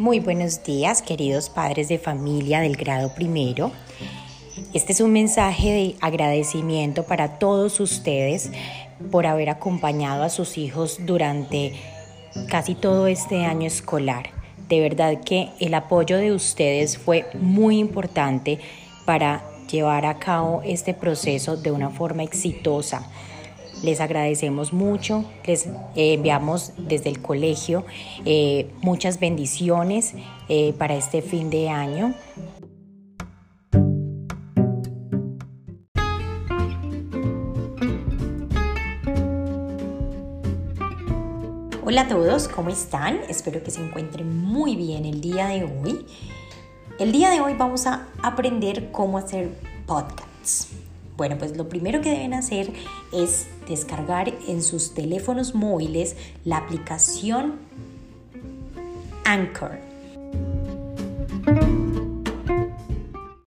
Muy buenos días, queridos padres de familia del grado primero. Este es un mensaje de agradecimiento para todos ustedes por haber acompañado a sus hijos durante casi todo este año escolar. De verdad que el apoyo de ustedes fue muy importante para llevar a cabo este proceso de una forma exitosa. Les agradecemos mucho, les enviamos desde el colegio eh, muchas bendiciones eh, para este fin de año. Hola a todos, ¿cómo están? Espero que se encuentren muy bien el día de hoy. El día de hoy vamos a aprender cómo hacer podcasts. Bueno, pues lo primero que deben hacer es descargar en sus teléfonos móviles la aplicación Anchor.